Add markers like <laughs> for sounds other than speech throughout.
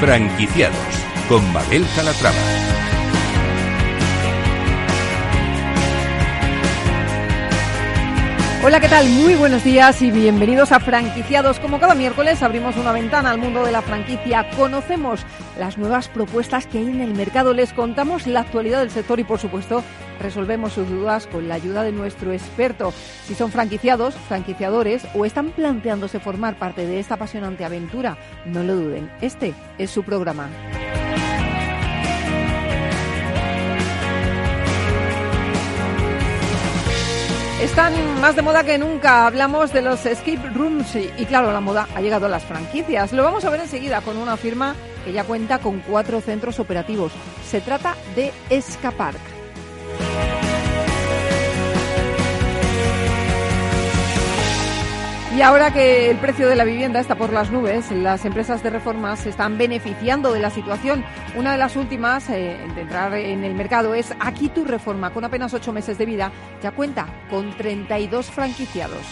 Franquiciados con Mabel Calatrava. Hola, ¿qué tal? Muy buenos días y bienvenidos a Franquiciados. Como cada miércoles abrimos una ventana al mundo de la franquicia, conocemos las nuevas propuestas que hay en el mercado, les contamos la actualidad del sector y, por supuesto, resolvemos sus dudas con la ayuda de nuestro experto. Si son franquiciados, franquiciadores o están planteándose formar parte de esta apasionante aventura, no lo duden, este es su programa. Están más de moda que nunca. Hablamos de los escape rooms y, claro, la moda ha llegado a las franquicias. Lo vamos a ver enseguida con una firma que ya cuenta con cuatro centros operativos. Se trata de Escapark. Y ahora que el precio de la vivienda está por las nubes, las empresas de reformas se están beneficiando de la situación. Una de las últimas eh, de entrar en el mercado es Aquí tu reforma, con apenas ocho meses de vida, ya cuenta con 32 franquiciados.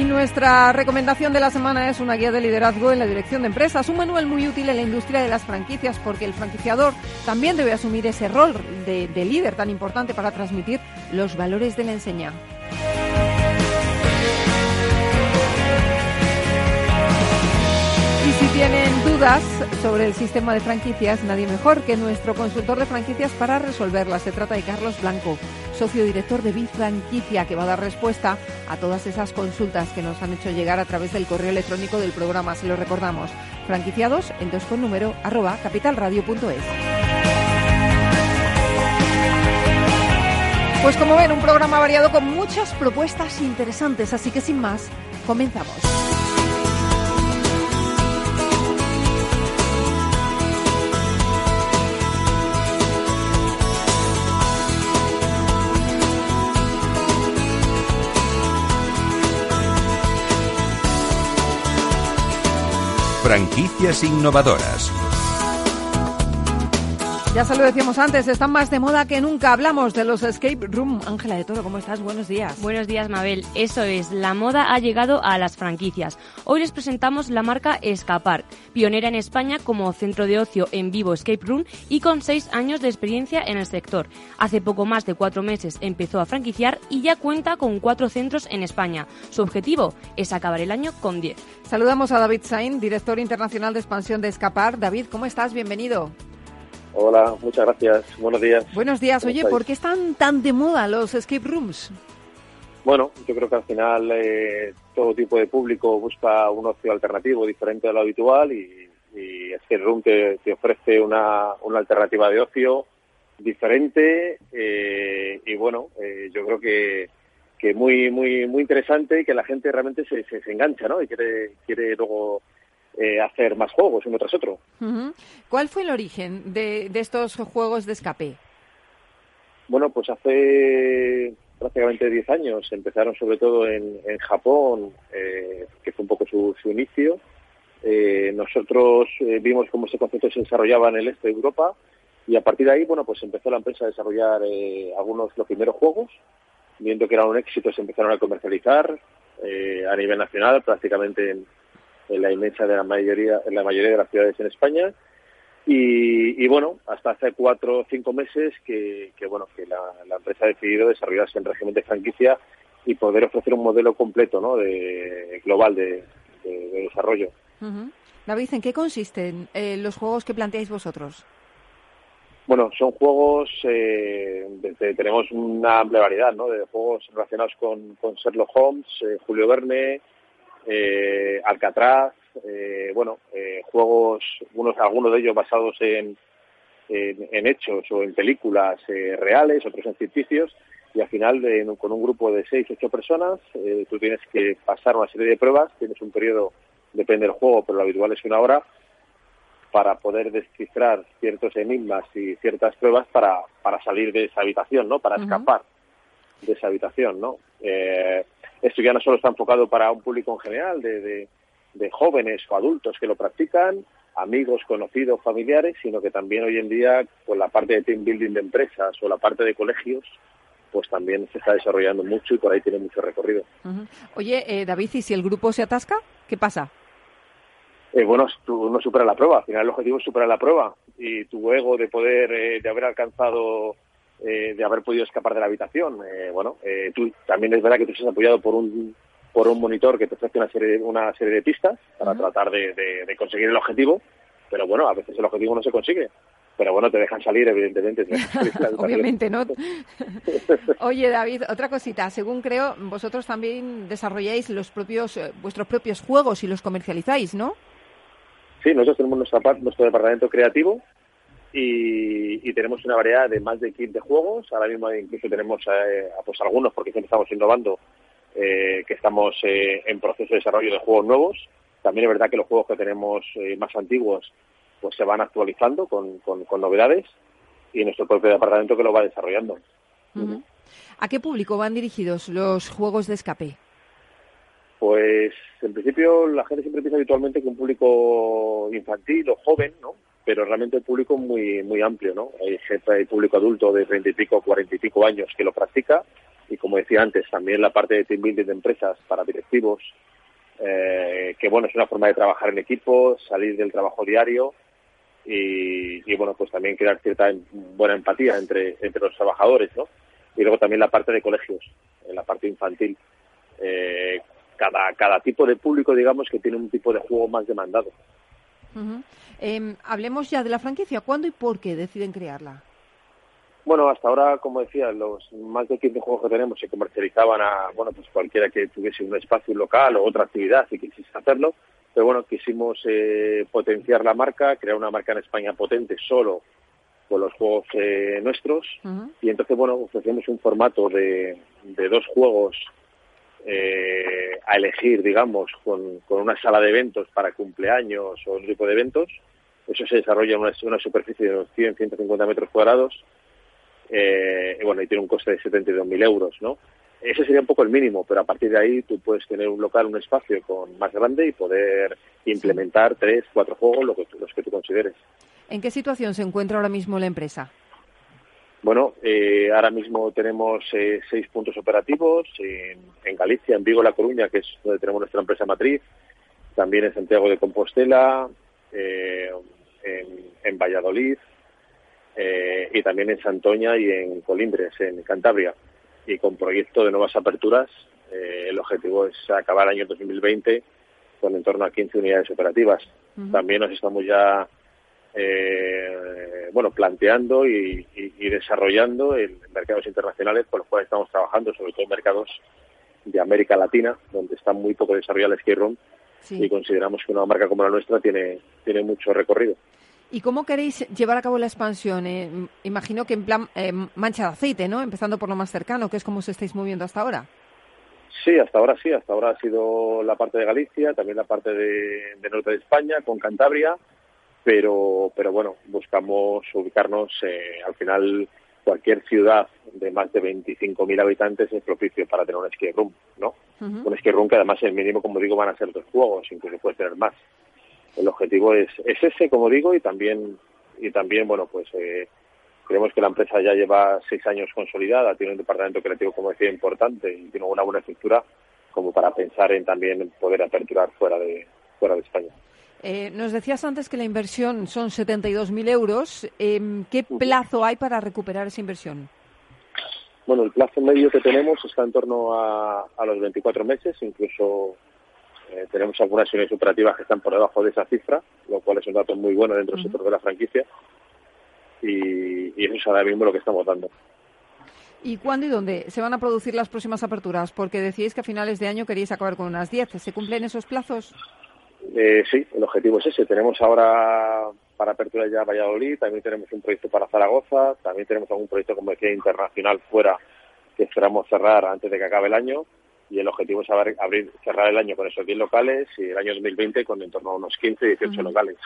Y nuestra recomendación de la semana es una guía de liderazgo en la dirección de empresas, un manual muy útil en la industria de las franquicias porque el franquiciador también debe asumir ese rol de, de líder tan importante para transmitir los valores de la enseña. Y si tienen dudas sobre el sistema de franquicias, nadie mejor que nuestro consultor de franquicias para resolverlas. Se trata de Carlos Blanco, socio director de Bifranquicia, que va a dar respuesta a todas esas consultas que nos han hecho llegar a través del correo electrónico del programa. Se lo recordamos, franquiciados en dos con número arroba capitalradio.es. Pues como ven, un programa variado con muchas propuestas interesantes, así que sin más, comenzamos. Franquicias innovadoras. Ya se lo decíamos antes, están más de moda que nunca. Hablamos de los escape room. Ángela de Toro, ¿cómo estás? Buenos días. Buenos días, Mabel. Eso es, la moda ha llegado a las franquicias. Hoy les presentamos la marca Escapar, pionera en España como centro de ocio en vivo escape room y con seis años de experiencia en el sector. Hace poco más de cuatro meses empezó a franquiciar y ya cuenta con cuatro centros en España. Su objetivo es acabar el año con diez. Saludamos a David Sain, director internacional de expansión de Escapar. David, ¿cómo estás? Bienvenido. Hola, muchas gracias. Buenos días. Buenos días. Oye, ¿por qué están tan de moda los escape rooms? Bueno, yo creo que al final eh, todo tipo de público busca un ocio alternativo diferente a lo habitual y, y Escape Room te, te ofrece una, una, alternativa de ocio diferente eh, y bueno, eh, yo creo que, que muy muy muy interesante y que la gente realmente se, se, se engancha, ¿no? Y quiere quiere luego eh, hacer más juegos uno tras otro. ¿Cuál fue el origen de, de, estos juegos de escape? Bueno, pues hace prácticamente 10 años empezaron sobre todo en, en Japón, eh, que fue un poco su, su inicio. Eh, nosotros vimos cómo ese concepto se desarrollaba en el este de Europa y a partir de ahí, bueno, pues empezó la empresa a desarrollar algunos los primeros juegos. Viendo que eran un éxito, se empezaron a comercializar a nivel nacional, prácticamente en, en la inmensa de la mayoría, en la mayoría de las ciudades en España. Y, y bueno, hasta hace cuatro o cinco meses que, que bueno, que la, la, empresa ha decidido desarrollarse en régimen de franquicia y poder ofrecer un modelo completo, ¿no? De, global de, de, de desarrollo. Uh -huh. David, ¿en qué consisten eh, los juegos que planteáis vosotros? Bueno, son juegos, eh, desde, tenemos una amplia variedad, ¿no? De juegos relacionados con, con Sherlock Holmes, eh, Julio Verne, eh, Alcatraz, eh, bueno, eh, juegos, unos, algunos de ellos basados en, en, en hechos o en películas eh, reales, otros en ficticios, y al final de, con un grupo de seis, ocho personas, eh, tú tienes que pasar una serie de pruebas, tienes un periodo, depende del juego, pero lo habitual es una hora, para poder descifrar ciertos enigmas y ciertas pruebas para, para salir de esa habitación, ¿no? Para uh -huh. escapar de esa habitación, ¿no? Eh, esto ya no solo está enfocado para un público en general, de, de, de, jóvenes o adultos que lo practican, amigos, conocidos, familiares, sino que también hoy en día con la parte de team building de empresas o la parte de colegios pues también se está desarrollando mucho y por ahí tiene mucho recorrido. Oye, eh, David, ¿y si el grupo se atasca? ¿Qué pasa? Eh, bueno, tú no superas la prueba. Al final el objetivo es superar la prueba y tu ego de poder, eh, de haber alcanzado, eh, de haber podido escapar de la habitación. Eh, bueno, eh, tú también es verdad que tú estás apoyado por un por un monitor que te ofrece una serie de, una serie de pistas para tratar de, de, de conseguir el objetivo, pero bueno, a veces el objetivo no se consigue pero bueno, te dejan salir, evidentemente. <laughs> Obviamente, ¿no? <laughs> Oye, David, otra cosita. Según creo, vosotros también desarrolláis los propios, eh, vuestros propios juegos y los comercializáis, ¿no? Sí, nosotros tenemos nuestra parte, nuestro departamento creativo y, y, tenemos una variedad de más de 15 juegos. Ahora mismo incluso tenemos eh, pues algunos, porque siempre estamos innovando, eh, que estamos eh, en proceso de desarrollo de juegos nuevos. También es verdad que los juegos que tenemos eh, más antiguos pues se van actualizando con, con, con, novedades y nuestro propio departamento que lo va desarrollando. Uh -huh. ¿A qué público van dirigidos los juegos de escape? Pues en principio la gente siempre piensa habitualmente que un público infantil o joven, ¿no? Pero realmente el público muy muy amplio, ¿no? Hay gente, hay público adulto de treinta y pico, cuarenta y pico años que lo practica y como decía antes, también la parte de team building de empresas para directivos, eh, que bueno, es una forma de trabajar en equipo, salir del trabajo diario y, y, bueno, pues también crear cierta buena empatía entre, entre los trabajadores, ¿no? Y luego también la parte de colegios, en la parte infantil. Eh, cada, cada tipo de público, digamos, que tiene un tipo de juego más demandado. Uh -huh. eh, hablemos ya de la franquicia. ¿Cuándo y por qué deciden crearla? Bueno, hasta ahora, como decía, los más de 15 juegos que tenemos se comercializaban a, bueno, pues cualquiera que tuviese un espacio local o otra actividad y quisiese hacerlo pero bueno, quisimos eh, potenciar la marca, crear una marca en España potente solo con los juegos eh, nuestros uh -huh. y entonces, bueno, ofrecemos un formato de, de dos juegos eh, a elegir, digamos, con, con, una sala de eventos para cumpleaños o un tipo de eventos. Eso se desarrolla en una, superficie de unos 100, 150 metros cuadrados eh, y bueno, y tiene un coste de 72.000 euros, ¿no? ese sería un poco el mínimo, pero a partir de ahí tú puedes tener un local, un espacio con más grande y poder implementar tres, cuatro juegos, lo que, los que tú consideres. ¿En qué situación se encuentra ahora mismo la empresa? Bueno, eh, ahora mismo tenemos eh, seis puntos operativos en, en, Galicia, en Vigo, La Coruña, que es donde tenemos nuestra empresa matriz, también en Santiago de Compostela, eh, en, en, Valladolid eh, y también en Santoña y en Colindres, en Cantabria y con proyecto de nuevas aperturas. Eh, el objetivo es acabar el año 2020 con en torno a 15 unidades operativas. Uh -huh. También nos estamos ya eh, bueno planteando y, y, y, desarrollando en mercados internacionales con los cuales estamos trabajando, sobre todo en mercados de América Latina, donde está muy poco desarrollado el skate room sí. y consideramos que una marca como la nuestra tiene, tiene mucho recorrido. ¿Y cómo queréis llevar a cabo la expansión? Eh, imagino que en plan eh, mancha de aceite, ¿no? Empezando por lo más cercano, que es como se estáis moviendo hasta ahora. Sí, hasta ahora sí. Hasta ahora ha sido la parte de Galicia, también la parte de, de norte de España, con Cantabria, pero, pero bueno, buscamos ubicarnos, eh, al final, cualquier ciudad de más de 25.000 habitantes es propicio para tener un skate room, ¿no? Uh -huh. Un skate room que además el mínimo, como digo, van a ser dos juegos, incluso puede tener más el objetivo es, es ese, como digo, y también, y también bueno, pues eh, creemos que la empresa ya lleva seis años consolidada, tiene un departamento creativo, como decía, importante y tiene una buena estructura como para pensar en también poder aperturar fuera de, fuera de España. Eh, nos decías antes que la inversión son 72.000 euros. Eh, ¿Qué plazo hay para recuperar esa inversión? Bueno, el plazo medio que tenemos está en torno a, a los 24 meses, incluso eh, tenemos algunas unidades operativas que están por debajo de esa cifra, lo cual es un dato muy bueno dentro del uh -huh. sector de la franquicia. Y, y, eso es ahora mismo lo que estamos dando. ¿Y cuándo y dónde se van a producir las próximas aperturas? Porque decíais que a finales de año queríais acabar con unas 10. ¿Se cumplen esos plazos? Eh, sí, el objetivo es ese. Tenemos ahora para apertura ya Valladolid, también tenemos un proyecto para Zaragoza, también tenemos algún proyecto, como decía, internacional fuera que esperamos cerrar antes de que acabe el año y el objetivo es abrir, abrir, cerrar el año con esos 10 locales y el año 2020 con en torno a unos 15, 18 uh -huh. locales.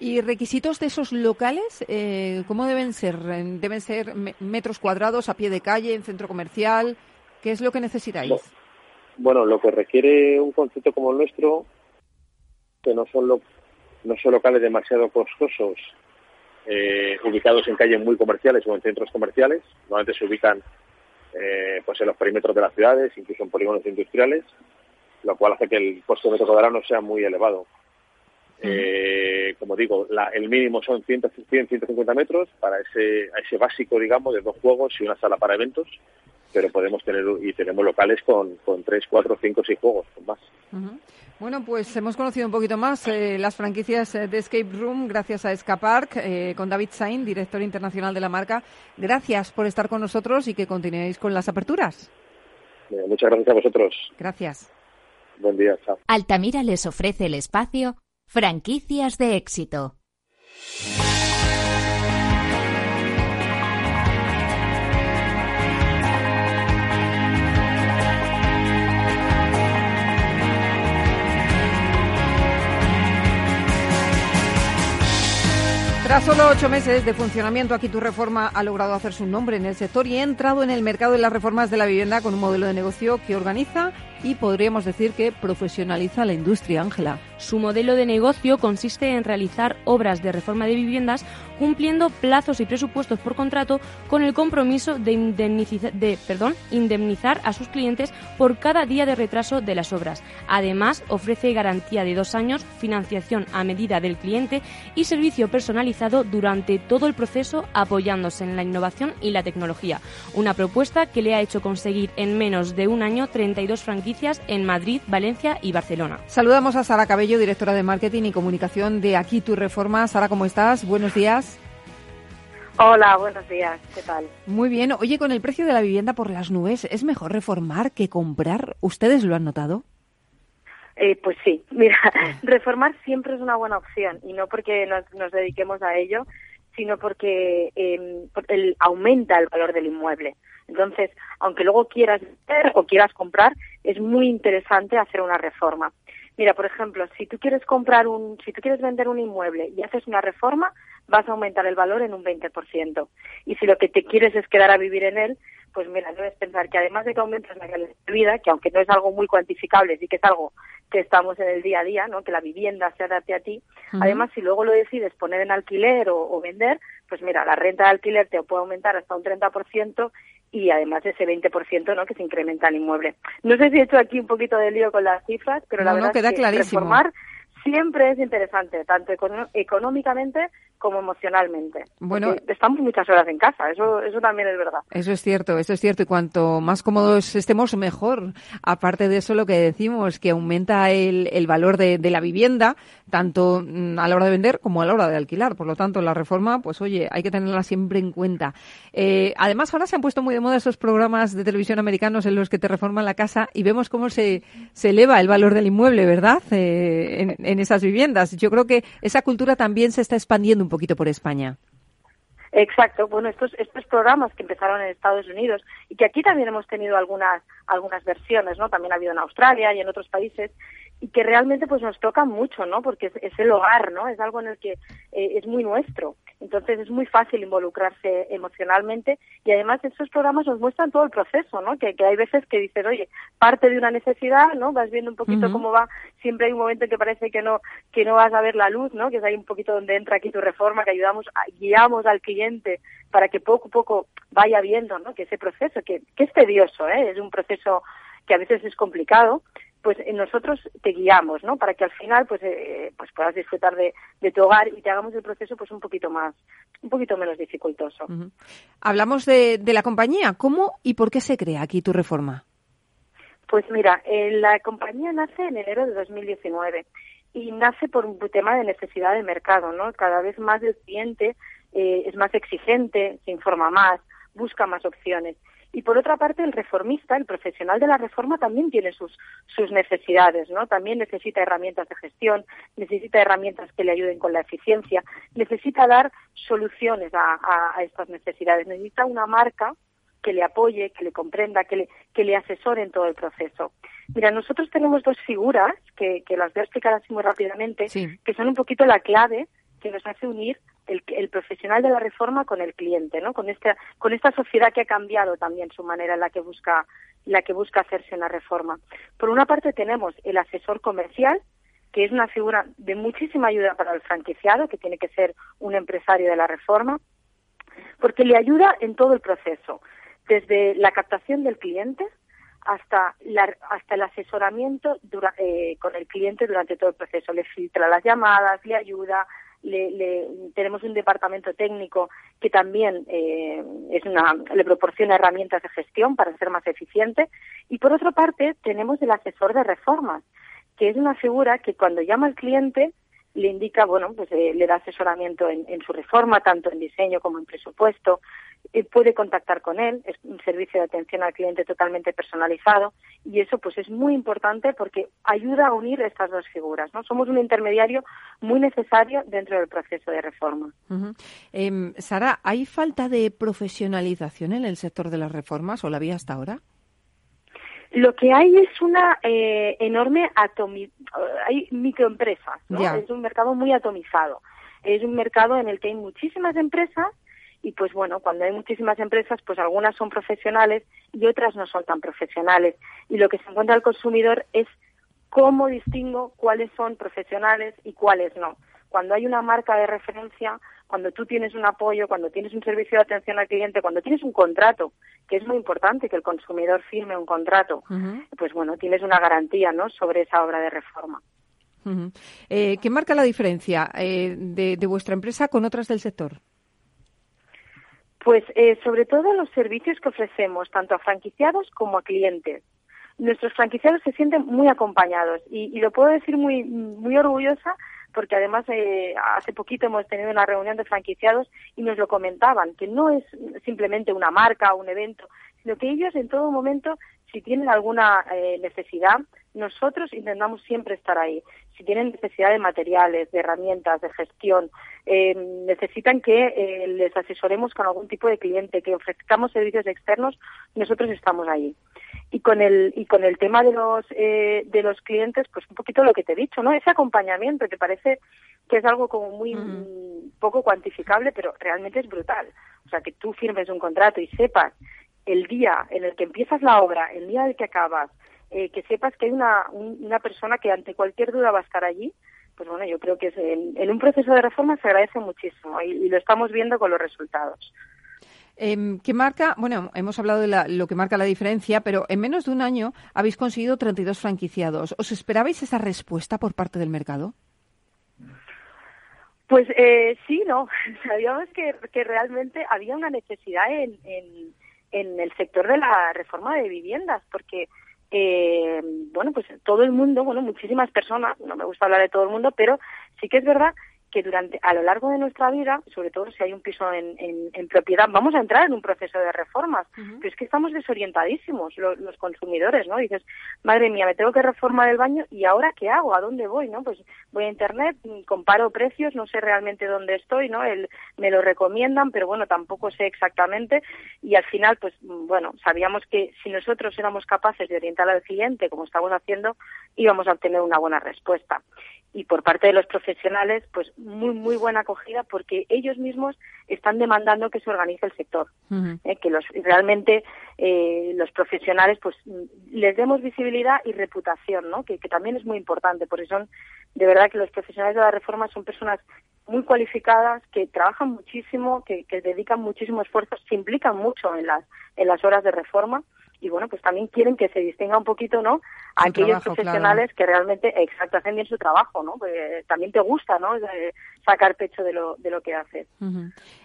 ¿Y requisitos de esos locales eh, cómo deben ser? ¿Deben ser metros cuadrados a pie de calle, en centro comercial? ¿Qué es lo que necesitáis? Bueno, lo que requiere un concepto como el nuestro, que no son, lo, no son locales demasiado costosos, eh, ubicados en calles muy comerciales o en centros comerciales, normalmente se ubican eh, pues en los perímetros de las ciudades, incluso en polígonos industriales, lo cual hace que el costo de metro cuadrado no sea muy elevado. Eh, como digo, la, el mínimo son 100, 100, 150 metros para ese, ese básico, digamos, de dos juegos y una sala para eventos, pero podemos tener y tenemos locales con, con 3, 4, 5, 6 juegos, con más. Bueno, pues hemos conocido un poquito más eh, las franquicias eh, de Escape Room gracias a Escapark eh, con David Sain, director internacional de la marca. Gracias por estar con nosotros y que continuéis con las aperturas. Eh, muchas gracias a vosotros. Gracias. Buen día, chao. Altamira les ofrece el espacio Franquicias de éxito. Tras solo ocho meses de funcionamiento, aquí tu reforma ha logrado hacerse un nombre en el sector y ha entrado en el mercado de las reformas de la vivienda con un modelo de negocio que organiza y podríamos decir que profesionaliza la industria, Ángela. Su modelo de negocio consiste en realizar obras de reforma de viviendas cumpliendo plazos y presupuestos por contrato con el compromiso de, de perdón, indemnizar a sus clientes por cada día de retraso de las obras. Además, ofrece garantía de dos años, financiación a medida del cliente y servicio personalizado durante todo el proceso apoyándose en la innovación y la tecnología. Una propuesta que le ha hecho conseguir en menos de un año 32 franquicias en Madrid, Valencia y Barcelona. Saludamos a Sara Cabello, directora de Marketing y Comunicación de Aquí Tu Reforma. Sara, ¿cómo estás? Buenos días. Hola, buenos días. ¿Qué tal? Muy bien. Oye, con el precio de la vivienda por las nubes, ¿es mejor reformar que comprar? ¿Ustedes lo han notado? Eh, pues sí, <laughs> mira, reformar siempre es una buena opción y no porque nos, nos dediquemos a ello, sino porque eh, el, aumenta el valor del inmueble. Entonces, aunque luego quieras vender o quieras comprar, es muy interesante hacer una reforma. Mira, por ejemplo, si tú quieres comprar un, si tú quieres vender un inmueble y haces una reforma, vas a aumentar el valor en un 20%. Y si lo que te quieres es quedar a vivir en él, pues mira, debes pensar que además de que aumentas la calidad de vida, que aunque no es algo muy cuantificable, sí que es algo que estamos en el día a día, ¿no? Que la vivienda se adapte a ti. Además, si luego lo decides poner en alquiler o, o, vender, pues mira, la renta de alquiler te puede aumentar hasta un 30% y además ese 20% ¿no? que se incrementa el inmueble. No sé si he hecho aquí un poquito de lío con las cifras, pero la no, verdad no, queda es que clarísimo. reformar siempre es interesante, tanto económicamente como emocionalmente. Bueno, estamos muchas horas en casa, eso, eso también es verdad. Eso es cierto, eso es cierto. Y cuanto más cómodos estemos, mejor. Aparte de eso, lo que decimos, que aumenta el, el valor de, de, la vivienda, tanto mm, a la hora de vender como a la hora de alquilar. Por lo tanto, la reforma, pues oye, hay que tenerla siempre en cuenta. Eh, además, ahora se han puesto muy de moda esos programas de televisión americanos en los que te reforman la casa y vemos cómo se, se eleva el valor del inmueble, ¿verdad? Eh, en, en esas viviendas. Yo creo que esa cultura también se está expandiendo un poquito por España. Exacto, bueno, estos, estos programas que empezaron en Estados Unidos y que aquí también hemos tenido algunas, algunas versiones, ¿no? También ha habido en Australia y en otros países y que realmente pues nos tocan mucho, ¿no? Porque es, es el hogar, ¿no? Es algo en el que eh, es muy nuestro. Entonces es muy fácil involucrarse emocionalmente y además estos programas nos muestran todo el proceso, ¿no? Que, que hay veces que dices, oye, parte de una necesidad, ¿no? Vas viendo un poquito uh -huh. cómo va. Siempre hay un momento en que parece que no que no vas a ver la luz, ¿no? Que es ahí un poquito donde entra aquí tu reforma, que ayudamos, guiamos al cliente para que poco a poco vaya viendo, ¿no? Que ese proceso, que, que es tedioso, ¿eh? Es un proceso que a veces es complicado, pues nosotros te guiamos, ¿no? Para que al final pues eh, pues puedas disfrutar de, de, tu hogar y te hagamos el proceso pues un poquito más, un poquito menos dificultoso. Uh -huh. Hablamos de, de, la compañía, ¿cómo y por qué se crea aquí tu reforma? Pues mira, eh, la compañía nace en enero de 2019 y nace por un tema de necesidad de mercado, ¿no? Cada vez más el cliente eh, es más exigente, se informa más, busca más opciones. Y por otra parte, el reformista, el profesional de la reforma, también tiene sus, sus necesidades, ¿no? También necesita herramientas de gestión, necesita herramientas que le ayuden con la eficiencia, necesita dar soluciones a, a, a estas necesidades, necesita una marca que le apoye, que le comprenda, que le, que le asesore en todo el proceso. Mira, nosotros tenemos dos figuras que, que las voy a explicar así muy rápidamente, sí. que son un poquito la clave que nos hace unir el, el, profesional de la reforma con el cliente, ¿no? Con esta, con esta sociedad que ha cambiado también su manera en la que busca, la que busca hacerse una reforma. Por una parte tenemos el asesor comercial, que es una figura de muchísima ayuda para el franquiciado, que tiene que ser un empresario de la reforma, porque le ayuda en todo el proceso desde la captación del cliente hasta, hasta el asesoramiento eh, con el cliente durante todo el proceso. Le filtra las llamadas, le ayuda, le, tenemos un departamento técnico que también eh, es una, le proporciona herramientas de gestión para ser más eficiente. Y por otra parte, tenemos el asesor de reformas, que es una figura que cuando llama al cliente le indica, bueno, pues eh, le da asesoramiento en, su reforma, tanto en diseño como en presupuesto, eh, puede contactar con él, es un servicio de atención al cliente totalmente personalizado y eso pues es muy importante porque ayuda a unir estas dos figuras, ¿no? Somos un intermediario muy necesario dentro del proceso de reforma. Em, Sara, ¿hay falta de profesionalización en el sector de las reformas o la había hasta ahora? Lo que hay es una eh, enorme atomi hay microempresas, ¿no? es un mercado muy atomizado. Es un mercado en el que hay muchísimas empresas y pues bueno, cuando hay muchísimas empresas, pues algunas son profesionales y otras no son tan profesionales. Y lo que se encuentra el consumidor es cómo distingo cuáles son profesionales y cuáles no. Cuando hay una marca de referencia, cuando tú tienes un apoyo, cuando tienes un servicio de atención al cliente, cuando tienes un contrato, que es muy importante que el consumidor firme un contrato, pues bueno, tienes una garantía ¿no? sobre esa obra de reforma. Eh, ¿Qué marca la diferencia eh, de, vuestra empresa con otras del sector? Pues eh, sobre todo los servicios que ofrecemos, tanto a franquiciados como a clientes. Nuestros franquiciados se sienten muy acompañados y, y lo puedo decir muy, muy orgullosa porque además eh, hace poquito hemos tenido una reunión de franquiciados y nos lo comentaban, que no es simplemente una marca o un evento, sino que ellos en todo momento, si tienen alguna eh, necesidad, nosotros intentamos siempre estar ahí. Si tienen necesidad de materiales, de herramientas, de gestión, eh, necesitan que les asesoremos con algún tipo de cliente, que ofrezcamos servicios externos, nosotros estamos ahí y con el y con el tema de los eh, de los clientes pues un poquito lo que te he dicho no ese acompañamiento que parece que es algo como muy poco cuantificable pero realmente es brutal. O sea que tú firmes un contrato y sepas el día en el que empiezas la obra el día en el que acabas eh, que sepas que hay una una persona que ante cualquier duda va a estar allí pues bueno yo creo que es en, un proceso de reforma se agradece muchísimo y lo estamos viendo con los resultados Em, ¿Qué marca? Bueno, hemos hablado de lo que marca la diferencia, pero en menos de un año habéis conseguido 32 franquiciados. ¿Os esperabais esa respuesta por parte del mercado? Pues eh, sí, no. <laughs> Sabíamos que, realmente había una necesidad en, en, el sector de la reforma de viviendas, porque eh, bueno, pues todo el mundo, bueno, muchísimas personas, no me gusta hablar de todo el mundo, pero sí que es verdad que durante a lo largo de nuestra vida, sobre todo si hay un piso en, en, propiedad, vamos a entrar en un proceso de reformas, pero es que estamos desorientadísimos los, consumidores, ¿no? Dices, madre mía, me tengo que reformar el baño y ahora qué hago, a dónde voy, ¿no? Pues voy a internet, comparo precios, no sé realmente dónde estoy, ¿no? El, me lo recomiendan, pero bueno, tampoco sé exactamente y al final, pues bueno, sabíamos que si nosotros éramos capaces de orientar al cliente como estamos haciendo, íbamos a obtener una buena respuesta y por parte de los profesionales, pues muy, muy buena acogida porque ellos mismos están demandando que se organice el sector, ¿eh? que los, realmente eh, los profesionales pues les demos visibilidad y reputación, ¿no? que, también es muy importante, porque son de verdad que los profesionales de la reforma son personas muy cualificadas, que trabajan muchísimo, que, que dedican muchísimo esfuerzo, se implican mucho en las, en las horas de reforma y bueno, pues también quieren que se distinga un poquito, ¿no? A aquellos profesionales que realmente, exacto, hacen bien su trabajo, ¿no? Pues también te gusta, ¿no? Sacar pecho de lo, de lo que haces.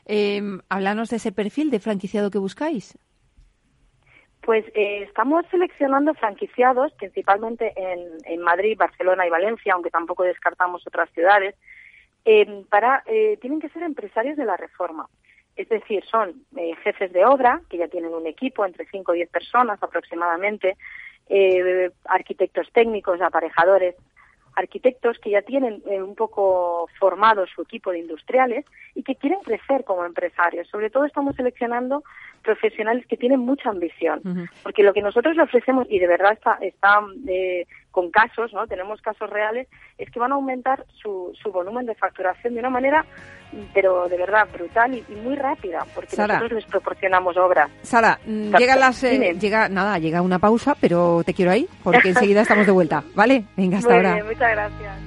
eh, háblanos de ese perfil de franquiciado que buscáis. Pues eh, estamos seleccionando franquiciados, principalmente en, en, Madrid, Barcelona y Valencia, aunque tampoco descartamos otras ciudades, eh, para eh, tienen que ser empresarios de la reforma. Es decir, son eh, jefes de obra, que ya tienen un equipo, entre 5 y 10 personas aproximadamente, eh, arquitectos técnicos, aparejadores, arquitectos que ya tienen eh, un poco formado su equipo de industriales y que quieren crecer como empresarios. Sobre todo estamos seleccionando profesionales que tienen mucha ambición, porque lo que nosotros le ofrecemos, y de verdad está, está eh, con casos, ¿no? tenemos casos reales, es que van a aumentar su, su volumen de facturación de una manera, pero de verdad brutal y, muy rápida, porque nosotros les proporcionamos obras. Sara, mm, llega las, eh, llega nada, llega una pausa, pero te quiero ahí, porque enseguida estamos de vuelta, ¿vale? Venga, hasta ahora. muchas gracias.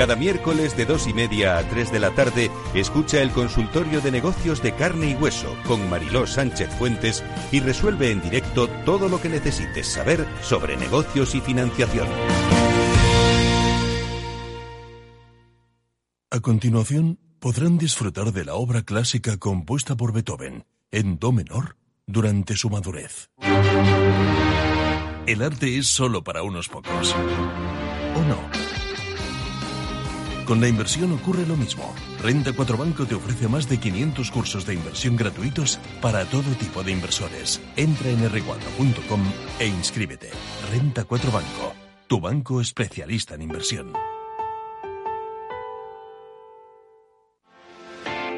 Cada miércoles de dos y media a 3 de la tarde, escucha el consultorio de negocios de carne y hueso con Mariló Sánchez Fuentes y resuelve en directo todo lo que necesites saber sobre negocios y financiación. A continuación, podrán disfrutar de la obra clásica compuesta por Beethoven en Do menor durante su madurez. El arte es solo para unos pocos. ¿O no? Con la inversión ocurre lo mismo. Renta 4 Banco te ofrece más de 500 cursos de inversión gratuitos para todo tipo de inversores. Entra en r4.com e inscríbete. Renta 4 Banco, tu banco especialista en inversión.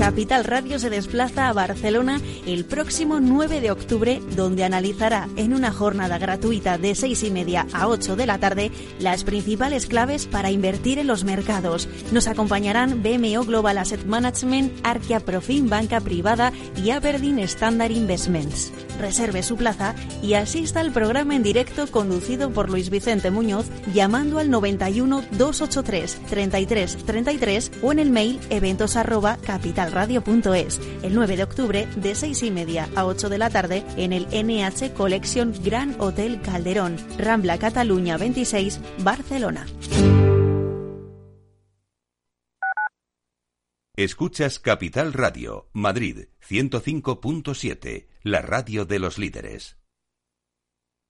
Capital Radio se desplaza a Barcelona el próximo 9 de octubre, donde analizará en una jornada gratuita de 6 y media a 8 de la tarde las principales claves para invertir en los mercados. Nos acompañarán BMO Global Asset Management, Arquia Profim Banca Privada y Aberdeen Standard Investments. Reserve su plaza y asista al programa en directo conducido por Luis Vicente Muñoz llamando al 91 283 33 33 o en el mail eventos capitalradio.es el 9 de octubre de 6 y media a 8 de la tarde en el NH Collection Gran Hotel Calderón, Rambla Cataluña 26, Barcelona. Escuchas Capital Radio, Madrid 105.7, la radio de los líderes.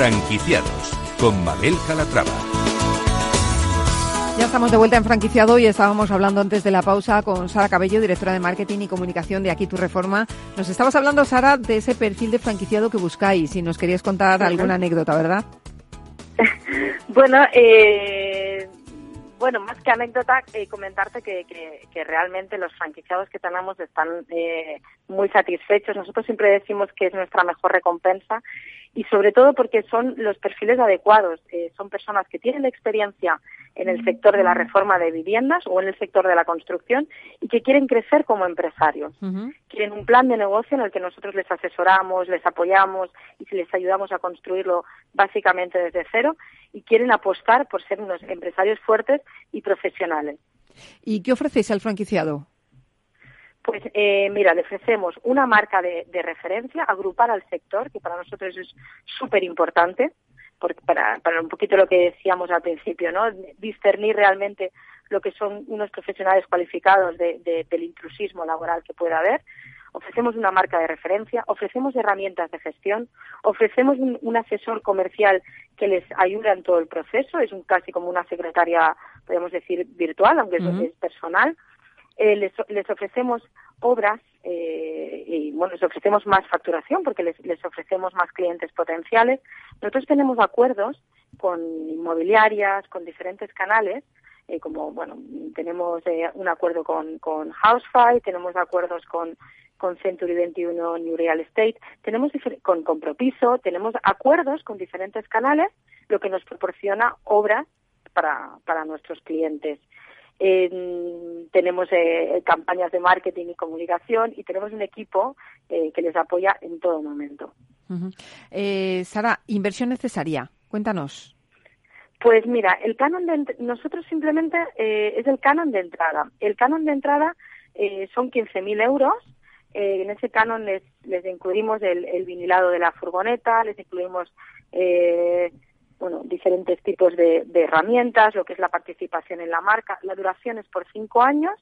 Franquiciados con Mabel Calatrava. Ya estamos de vuelta en franquiciado y estábamos hablando antes de la pausa con Sara Cabello, directora de marketing y comunicación de Aquí Tu Reforma. Nos estabas hablando, Sara, de ese perfil de franquiciado que buscáis y nos querías contar alguna anécdota, ¿verdad? <laughs> bueno, eh, bueno, más que anécdota, eh, comentarte que, que, realmente los franquiciados que tenemos están eh, muy satisfechos. Nosotros siempre decimos que es nuestra mejor recompensa y sobre todo porque son los perfiles adecuados. Eh, son personas que tienen experiencia en el sector de la reforma de viviendas o en el sector de la construcción y que quieren crecer como empresarios. Quieren un plan de negocio en el que nosotros les asesoramos, les apoyamos y les ayudamos a construirlo básicamente desde cero y quieren apostar por ser unos empresarios fuertes y profesionales. ¿Y qué ofrecéis al franquiciado? Pues eh, mira, le ofrecemos una marca de, referencia, agrupar al sector, que para nosotros es súper importante, porque para, para un poquito lo que decíamos al principio, ¿no? Discernir realmente lo que son unos profesionales cualificados de, del intrusismo laboral que pueda haber. Ofrecemos una marca de referencia, ofrecemos herramientas de gestión, ofrecemos un, asesor comercial que les ayuda en todo el proceso, es un casi como una secretaria, podemos decir, virtual, aunque es personal eh, les, les, ofrecemos obras eh, y bueno, les ofrecemos más facturación porque les, les, ofrecemos más clientes potenciales. Nosotros tenemos acuerdos con inmobiliarias, con diferentes canales, eh, como bueno, tenemos eh, un acuerdo con, con Housefy, tenemos acuerdos con, con Century 21 New Real Estate, tenemos con, con Propiso, tenemos acuerdos con diferentes canales, lo que nos proporciona obras para, para nuestros clientes tenemos eh, campañas de marketing y comunicación y tenemos un equipo eh, que les apoya en todo momento. eh, Sara, inversión necesaria. Cuéntanos. Pues mira, el canon de nosotros simplemente eh, es el canon de entrada. El canon de entrada eh, son 15.000 euros. En ese canon les, les incluimos el, el, vinilado de la furgoneta, les incluimos eh, bueno, diferentes tipos de, herramientas, lo que es la participación en la marca. La duración es por cinco años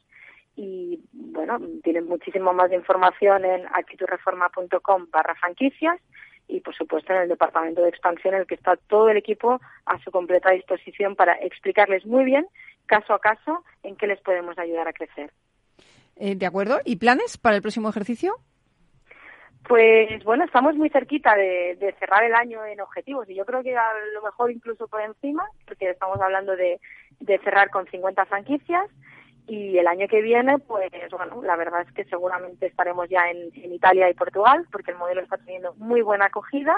y, bueno, tienen muchísimo más de información en actitureforma.com barra franquicias y, por supuesto, en el departamento de expansión en el que está todo el equipo a su completa disposición para explicarles muy bien, caso a caso, en qué les podemos ayudar a crecer. Eh, de acuerdo. ¿Y planes para el próximo ejercicio? Pues bueno, estamos muy cerquita de, cerrar el año en objetivos y yo creo que a lo mejor incluso por encima, porque estamos hablando de, cerrar con 50 franquicias y el año que viene, pues bueno, la verdad es que seguramente estaremos ya en Italia y Portugal porque el modelo está teniendo muy buena acogida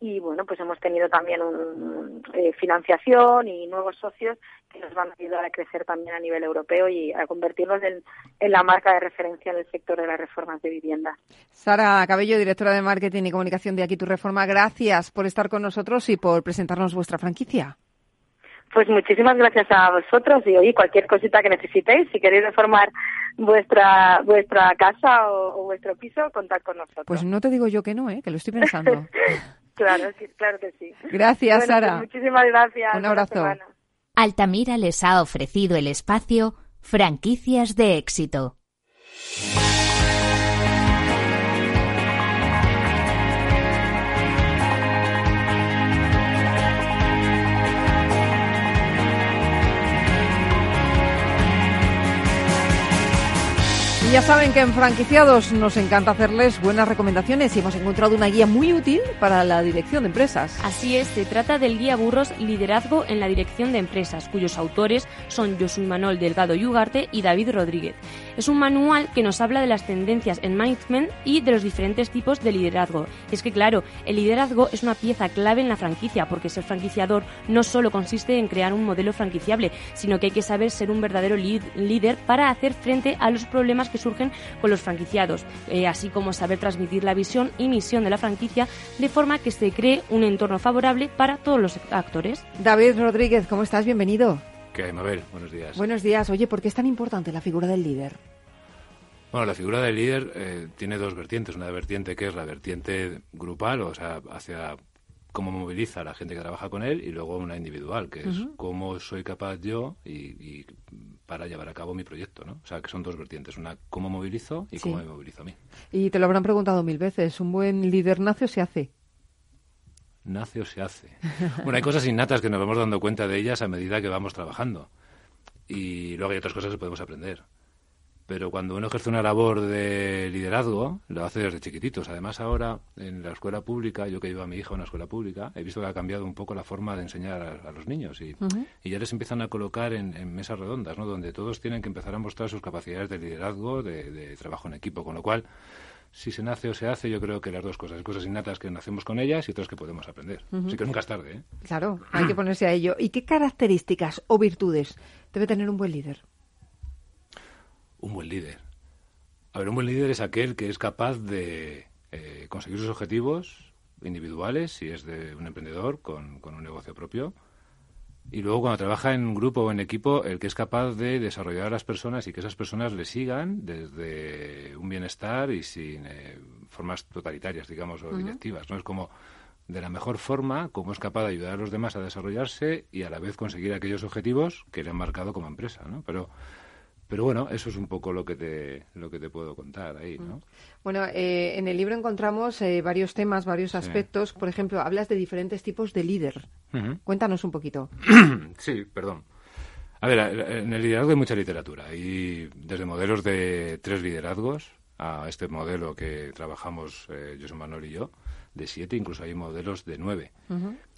y bueno, pues hemos tenido también un, eh, financiación y nuevos socios que nos van a ayudar a crecer también a nivel europeo y a convertirnos en, la marca de referencia en el sector de las reformas de vivienda. Sara Cabello, directora de Marketing y Comunicación de Aquí Tu Reforma, gracias por estar con nosotros y por presentarnos vuestra franquicia. Pues muchísimas gracias a vosotros y hoy cualquier cosita que necesitéis, si queréis reformar vuestra vuestra casa o, vuestro piso, contad con nosotros. Pues no te digo yo que no, ¿eh? que lo estoy pensando. <laughs> claro, claro que sí. Gracias, Sara. Pues muchísimas gracias. Un abrazo. Altamira les ha ofrecido el espacio Franquicias de éxito. Ya saben que en franquiciados nos encanta hacerles buenas recomendaciones y hemos encontrado una guía muy útil para la dirección de empresas. Así es, se trata del guía Burros Liderazgo en la Dirección de Empresas, cuyos autores son Josué Manuel Delgado Yugarte y David Rodríguez. Es un manual que nos habla de las tendencias en management y de los diferentes tipos de liderazgo. es que claro, el liderazgo es una pieza clave en la franquicia, porque ser franquiciador no solo consiste en crear un modelo franquiciable, sino que hay que saber ser un verdadero líder para hacer frente a los problemas que surgen con los franquiciados, eh, así como saber transmitir la visión y misión de la franquicia de forma que se cree un entorno favorable para todos los actores. David Rodríguez, ¿cómo estás? Bienvenido. ¿Qué hay, Mabel? Buenos días. Buenos días. Oye, ¿por qué es tan importante la figura del líder? Bueno, la figura del líder eh, tiene dos vertientes. Una vertiente que es la vertiente grupal, o sea, hacia cómo moviliza a la gente que trabaja con él, y luego una individual, que es cómo soy capaz yo y, para llevar a cabo mi proyecto, ¿no? O sea, que son dos vertientes, una cómo movilizo y cómo me movilizo a mí. Y te lo habrán preguntado mil veces, ¿un buen líder nace o se hace? Nace o se hace. Bueno, hay cosas innatas que nos vamos dando cuenta de ellas a medida que vamos trabajando. Y luego hay otras cosas que podemos aprender. Pero cuando uno ejerce una labor de liderazgo, lo hace desde chiquititos. Además, ahora en la escuela pública, yo que llevo a mi hija a una escuela pública, he visto que ha cambiado un poco la forma de enseñar a, los niños. Y, y, ya les empiezan a colocar en, mesas redondas, ¿no? donde todos tienen que empezar a mostrar sus capacidades de liderazgo, de trabajo en equipo. Con lo cual, si se nace o se hace, yo creo que las dos cosas. Cosas innatas que nacemos con ellas y otras que podemos aprender. Así que nunca es tarde. ¿eh? Claro, hay que ponerse a ello. ¿Y qué características o virtudes debe tener un buen líder? Un buen líder. A ver, un buen líder es aquel que es capaz de eh, conseguir sus objetivos individuales, si es de un emprendedor con, con un negocio propio, y luego cuando trabaja en un grupo o en equipo, el que es capaz de desarrollar a las personas y que esas personas le sigan desde un bienestar y sin eh, formas totalitarias, digamos, o directivas. ¿no? Es como de la mejor forma, cómo es capaz de ayudar a los demás a desarrollarse y a la vez conseguir aquellos objetivos que le han marcado como empresa. ¿no? Pero pero bueno, eso es un poco lo que te, lo que te puedo contar ahí, ¿no? Bueno, eh, en el libro encontramos eh, varios temas, varios aspectos. Por ejemplo, hablas de diferentes tipos de líder. Cuéntanos un poquito. <clears throat> sí, perdón. A ver, en el liderazgo hay mucha literatura. Y desde modelos de tres liderazgos a este modelo que trabajamos eh, José Manuel y yo, de siete, incluso hay modelos de nueve.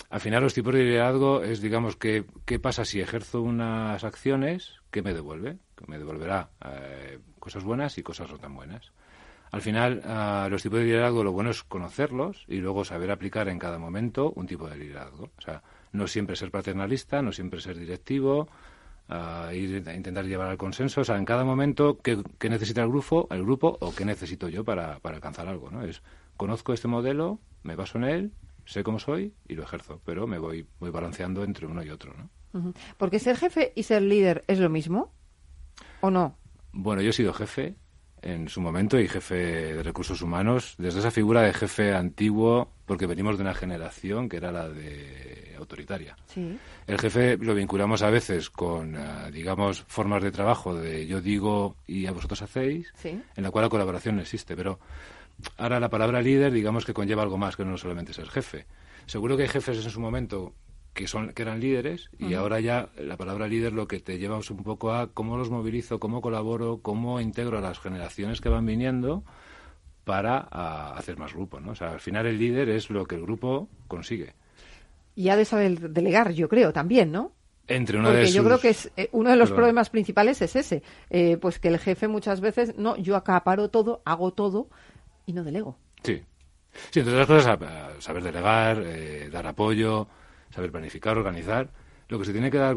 Al final, los tipos de liderazgo es, digamos, que, qué pasa si ejerzo unas acciones, ¿qué me devuelve? Me devolverá eh, cosas buenas y cosas no tan buenas. Al final, los tipos de liderazgo, lo bueno es conocerlos y luego saber aplicar en cada momento un tipo de liderazgo. O sea, no siempre ser paternalista, no siempre ser directivo, ir a intentar llevar al consenso. O sea, en cada momento, ¿qué, necesita el grupo, el grupo o qué necesito yo para, para alcanzar algo? ¿no? Es, conozco este modelo, me baso en él, sé cómo soy y lo ejerzo, pero me voy, voy balanceando entre uno y otro. ¿no? Porque ser jefe y ser líder es lo mismo, ¿o no? Bueno, yo he sido jefe en su momento y jefe de recursos humanos, desde esa figura de jefe antiguo, porque venimos de una generación que era la de autoritaria. El jefe lo vinculamos a veces con, eh, digamos, formas de trabajo de yo digo y a vosotros hacéis, en la cual la colaboración no existe, pero ahora la palabra líder, digamos que conlleva algo más que no solamente ser jefe. Seguro que hay jefes en su momento que son que eran líderes y ahora ya la palabra líder lo que te lleva un poco a cómo los movilizo, cómo colaboro, cómo integro a las generaciones que van viniendo para hacer más grupo, ¿no? O sea, al final el líder es lo que el grupo consigue. Y ha de saber delegar, yo creo, también, ¿no? Entre uno Porque de yo creo que es, eh, uno de los problemas principales es ese, eh, pues que el jefe muchas veces, no, yo acaparo todo, hago todo, y no delego. Sí. Sí, entre otras cosas, saber delegar, eh, dar apoyo, saber planificar, organizar. Lo que se tiene que dar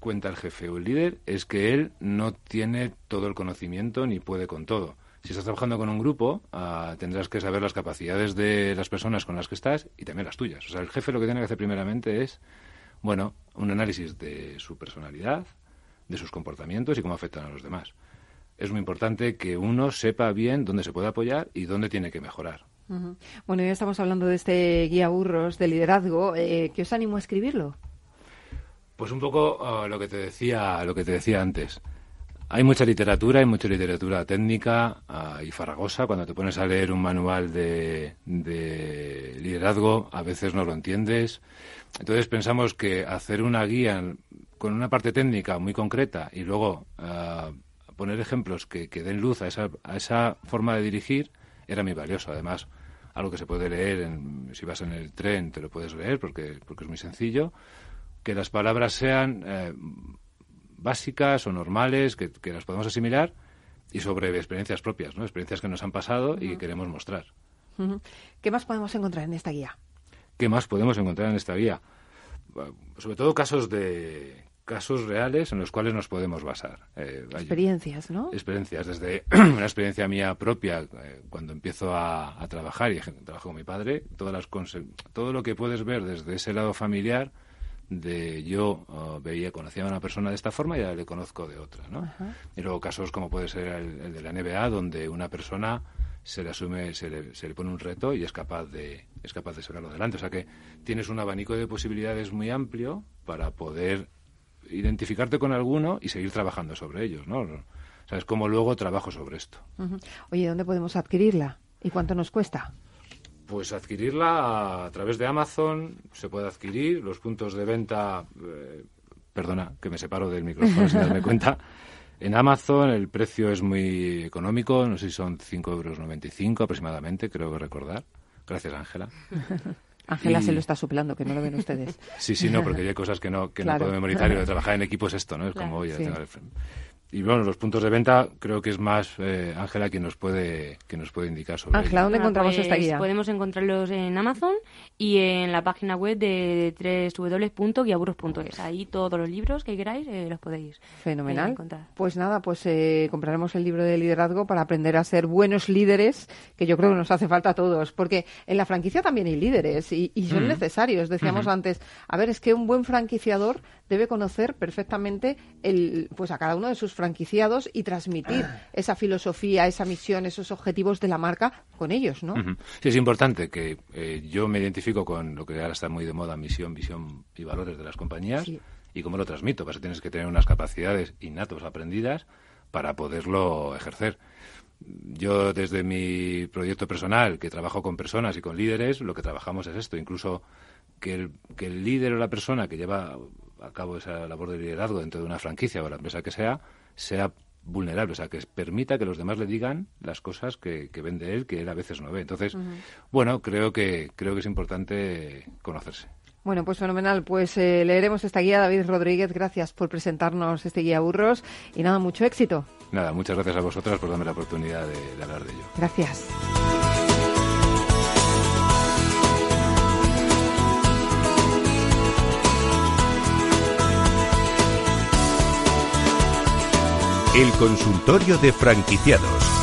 cuenta el jefe o el líder es que él no tiene todo el conocimiento ni puede con todo. Si estás trabajando con un grupo, ah, tendrás que saber las capacidades de las personas con las que estás y también las tuyas. O sea, el jefe lo que tiene que hacer primeramente es, bueno, un análisis de su personalidad, de sus comportamientos y cómo afectan a los demás es muy importante que uno sepa bien dónde se puede apoyar y dónde tiene que mejorar. Bueno, ya estamos hablando de este guía burros de liderazgo. Eh, ¿Qué os animo a escribirlo? Pues un poco ah, lo que te decía, lo que te decía antes. Hay mucha literatura, hay mucha literatura técnica ah, y farragosa. Cuando te pones a leer un manual de, liderazgo, a veces no lo entiendes. Entonces pensamos que hacer una guía con una parte técnica muy concreta y luego ah, poner ejemplos que, que den luz a esa, a esa forma de dirigir era muy valioso. Además, algo que se puede leer, si vas en el tren te lo puedes leer porque, porque es muy sencillo, que las palabras sean eh, básicas o normales, que, las podemos asimilar y sobre experiencias propias, ¿no? experiencias que nos han pasado y que queremos mostrar. ¿Qué más podemos encontrar en esta guía? ¿Qué más podemos encontrar en esta guía? Sobre todo casos de casos reales en los cuales nos podemos basar. Eh, experiencias, ¿no? Experiencias, desde <clears throat> una experiencia mía propia, eh, cuando empiezo a, trabajar y trabajo con mi padre, todas las todo lo que puedes ver desde ese lado familiar, de yo oh, veía, conocía a una persona de esta forma y ahora le conozco de otra, ¿no? Y luego casos como puede ser el, de la NBA, donde una persona se le asume, se le, se le pone un reto y es capaz de es capaz de sacarlo adelante. O sea que tienes un abanico de posibilidades muy amplio para poder identificarte con alguno y seguir trabajando sobre ellos, ¿no? ¿Sabes cómo luego trabajo sobre esto? Oye, ¿dónde podemos adquirirla? ¿Y cuánto nos cuesta? Pues adquirirla a través de Amazon, se puede adquirir, los puntos de venta, eh, perdona que me separo del micrófono sin darme cuenta, <laughs> en Amazon el precio es muy económico, no sé si son 5,95 euros aproximadamente, creo que recordar. Gracias, Ángela. <laughs> Ángela se lo está suplando, que no lo ven ustedes. <laughs> Sí, sí, no, porque <laughs> hay cosas que no, que no puedo memorizar y de trabajar en equipo es esto, ¿no? Es como, oye, y bueno, los puntos de venta creo que es más eh, Ángela quien nos puede que nos puede indicar sobre Ángela, ¿dónde encontramos esta pues guía? Podemos encontrarlos en Amazon y en la página web de www.guiaburros.es. Ahí todos los libros que queráis eh, los podéis eh, Fenomenal. Pues nada, pues compraremos el libro de liderazgo para aprender a ser buenos líderes, que yo creo que nos hace falta a todos, porque en la franquicia también hay líderes y, son mm. necesarios. Decíamos antes, a ver, es que un buen franquiciador debe conocer perfectamente el, pues a cada uno de sus franquiciados y transmitir esa filosofía, esa misión, esos objetivos de la marca con ellos, ¿no? Sí, es importante que eh, yo me identifico con lo que ahora está muy de moda, misión, visión y valores de las compañías y cómo lo transmito. Pues tienes que tener unas capacidades innatos aprendidas para poderlo ejercer. Yo desde mi proyecto personal, que trabajo con personas y con líderes, lo que trabajamos es esto, incluso que el, que el líder o la persona que lleva a cabo esa labor de liderazgo dentro de una franquicia o la empresa que sea, sea vulnerable, o sea, que permita que los demás le digan las cosas que, que ven de él, que él a veces no ve. Entonces, bueno, creo que, creo que es importante conocerse. Bueno, pues fenomenal. Pues eh, leeremos esta guía. David Rodríguez, gracias por presentarnos este guía burros y nada, mucho éxito. Nada, muchas gracias a vosotras por darme la oportunidad de hablar de ello. Gracias. El consultorio de franquiciados.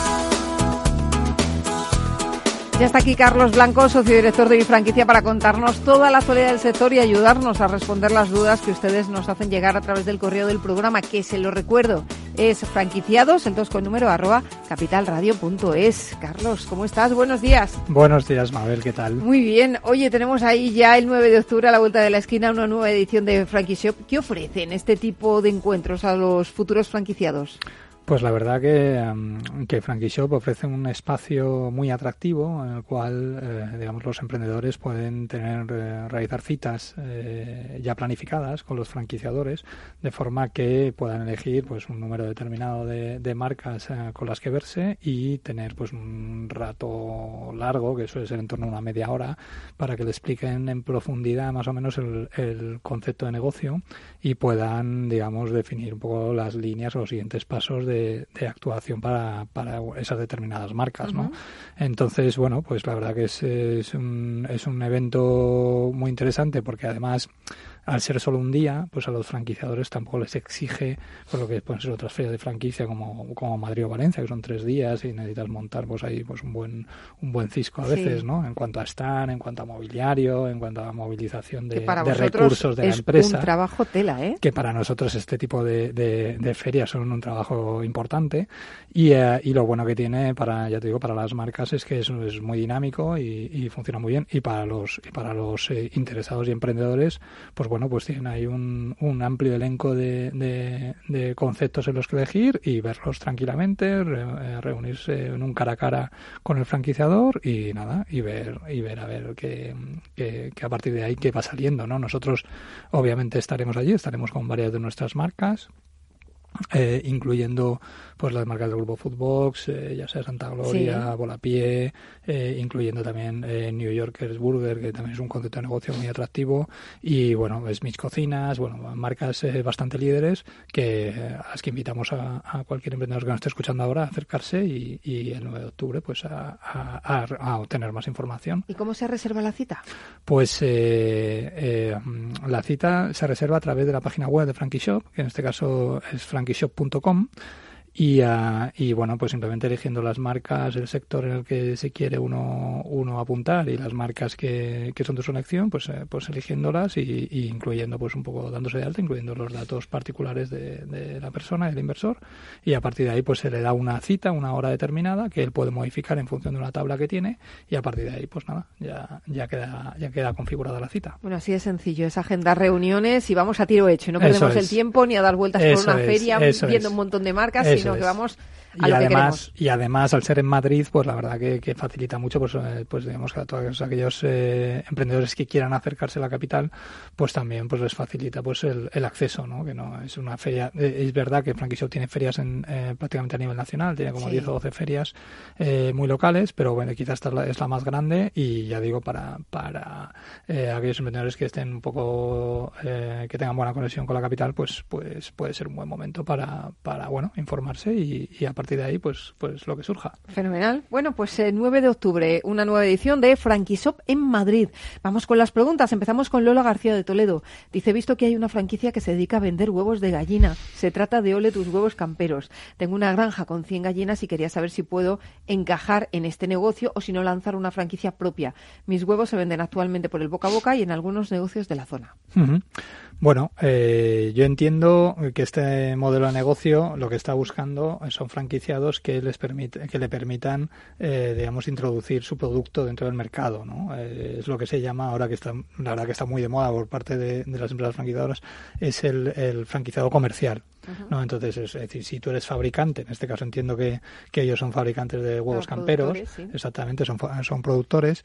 Ya está aquí Carlos Blanco, socio director de mi franquicia, para contarnos toda la actualidad del sector y ayudarnos a responder las dudas que ustedes nos hacen llegar a través del correo del programa, que se lo recuerdo, es franquiciados, entonces con número arroba capitalradio.es. Carlos, ¿cómo estás? Buenos días. Buenos días, Mabel, ¿qué tal? Muy bien. Oye, tenemos ahí ya el 9 de octubre a la vuelta de la esquina una nueva edición de Frankie Shop. ¿Qué ofrecen este tipo de encuentros a los futuros franquiciados? Pues la verdad que, um, que Frankie Shop ofrece un espacio muy atractivo en el cual, eh, digamos, los emprendedores pueden tener, eh, realizar citas eh, ya planificadas con los franquiciadores, de forma que puedan elegir, pues, un número determinado de, de marcas con las que verse y tener, pues, un rato largo, que suele ser en torno a una media hora, para que le expliquen en profundidad más o menos el, el concepto de negocio y puedan, digamos, definir un poco las líneas o los siguientes pasos de de, actuación para, para, esas determinadas marcas, ¿no? Entonces, bueno, pues la verdad que es, es, un, es un evento muy interesante porque además al ser solo un día, pues a los franquiciadores tampoco les exige por lo que pueden ser otras ferias de franquicia como, como Madrid o Valencia, que son tres días y necesitas montar pues ahí pues un buen un buen cisco a veces, ¿no? En cuanto a stand, en cuanto a mobiliario, en cuanto a movilización de, recursos de la empresa. un trabajo tela, ¿eh? Que para nosotros este tipo de, de, ferias son un trabajo importante y, eh, y, lo bueno que tiene para, ya te digo, para las marcas es que es, es muy dinámico y, y, funciona muy bien y para los, y para los eh, interesados y emprendedores, pues bueno, pues tienen ahí un, un amplio elenco de, de, conceptos en los que elegir y verlos tranquilamente, eh, reunirse en un cara a cara con el franquiciador y nada, y ver, y ver a ver qué, qué, a partir de ahí qué va saliendo, ¿no? Nosotros obviamente estaremos allí, estaremos con varias de nuestras marcas. Eh, incluyendo pues las marcas del grupo Foodbox, eh, ya sea Santa Gloria, sí. Volapié, eh, incluyendo también eh, New Yorkers Burger, que también es un concepto de negocio muy atractivo, y bueno, Smith Cocinas, bueno, marcas eh, bastante líderes que a las que invitamos a, a, cualquier emprendedor que nos esté escuchando ahora a acercarse y, y el 9 de octubre pues a, a, a, obtener más información. ¿Y cómo se reserva la cita? Pues la cita se reserva a través de la página web de Frankie Shop, que en este caso es frankieshop.com y, uh, y bueno, pues simplemente eligiendo las marcas, el sector en el que se quiere uno, uno apuntar y las marcas que, que son de su elección, pues, eh, pues eligiéndolas y, y, incluyendo pues un poco dándose de alta, incluyendo los datos particulares de, de, la persona, del inversor, y a partir de ahí pues se le da una cita, una hora determinada que él puede modificar en función de una tabla que tiene y a partir de ahí pues nada, ya, ya queda, ya queda configurada la cita. Bueno, así es sencillo, es agendar reuniones y vamos a tiro hecho, no perdemos el tiempo ni a dar vueltas por una feria viendo un montón de marcas, sino que vamos a y lo además, que Y además, al ser en Madrid, pues la verdad que, facilita mucho, pues, eh, pues digamos que a todos aquellos eh, emprendedores que quieran acercarse a la capital, pues también pues les facilita pues el, el acceso, ¿no? Que no es una feria. Eh, es verdad que Frankie tiene ferias en, prácticamente a nivel nacional, tiene como 10 o 12 ferias muy locales, pero bueno, quizás esta es la, es la, más grande y ya digo, para, para aquellos emprendedores que estén un poco, que tengan buena conexión con la capital, pues, pues puede ser un buen momento para, para bueno, informarse y, y partir de ahí, pues, pues lo que surja. Fenomenal. Bueno, pues el 9 de octubre, una nueva edición de Franquishop en Madrid. Vamos con las preguntas. Empezamos con Lola García de Toledo. Dice, visto que hay una franquicia que se dedica a vender huevos de gallina. Se trata de Ole tus huevos camperos. Tengo una granja con 100 gallinas y quería saber si puedo encajar en este negocio o si no lanzar una franquicia propia. Mis huevos se venden actualmente por el boca a boca y en algunos negocios de la zona. Bueno, eh, yo entiendo que este modelo de negocio lo que está buscando son franquiciados que les permite, que le permitan, eh, digamos, introducir su producto dentro del mercado, ¿no? Eh, es lo que se llama ahora que está, la verdad que está muy de moda por parte de, las empresas franquiciadoras, es el, el franquiciado comercial. ¿no? Entonces, es, decir, si tú eres fabricante, en este caso entiendo que, que ellos son fabricantes de huevos camperos, exactamente, son, son productores,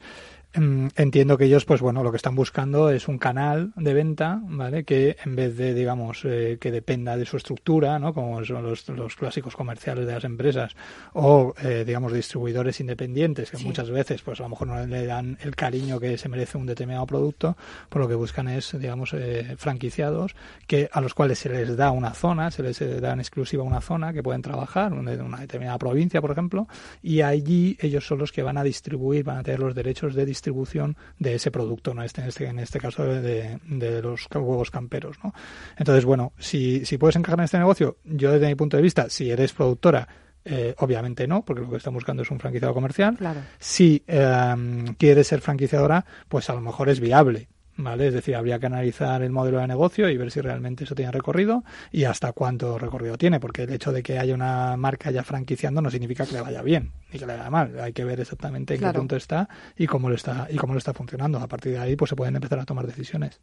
mm, entiendo que ellos, pues bueno, lo que están buscando es un canal de venta, ¿vale? Que en vez de, digamos, eh, que dependa de su estructura, ¿no? Como son los, los clásicos comerciales de las empresas, o, eh, digamos, distribuidores independientes, que muchas veces, pues a lo mejor no le dan el cariño que se merece un determinado producto, por lo que buscan es, digamos, eh, franquiciados, que a los cuales se les da una zona, se les da en exclusiva una zona que pueden trabajar, en una determinada provincia, por ejemplo, y allí ellos son los que van a distribuir, van a tener los derechos de distribución de ese producto, ¿no? este, en, este, en este caso de, de los huevos camperos. ¿no? Entonces, bueno, si, si puedes encajar en este negocio, yo desde mi punto de vista, si eres productora, eh, obviamente no, porque lo que están buscando es un franquiciado comercial. Si eh, quieres ser franquiciadora, pues a lo mejor es viable. ¿Vale? Es decir, habría que analizar el modelo de negocio y ver si realmente eso tiene recorrido y hasta cuánto recorrido tiene, porque el hecho de que haya una marca ya franquiciando no significa que le vaya bien ni que le vaya mal. Hay que ver exactamente en qué punto está y cómo lo está y cómo lo está funcionando. A partir de ahí, pues se pueden empezar a tomar decisiones.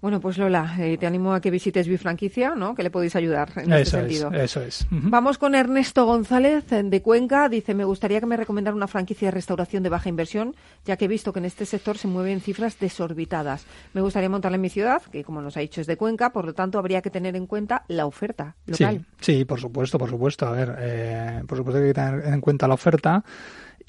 Bueno, pues Lola, eh, te animo a que visites Bifranquicia, ¿no? Que le podéis ayudar en ese sentido. eso es. Vamos con Ernesto González de Cuenca. Dice, me gustaría que me recomendara una franquicia de restauración de baja inversión, ya que he visto que en este sector se mueven cifras desorbitadas me gustaría montarla en mi ciudad, que como nos ha dicho es de Cuenca, por lo tanto habría que tener en cuenta la oferta local. Sí, por supuesto, por supuesto. A ver, eh, por supuesto que hay que tener en cuenta la oferta.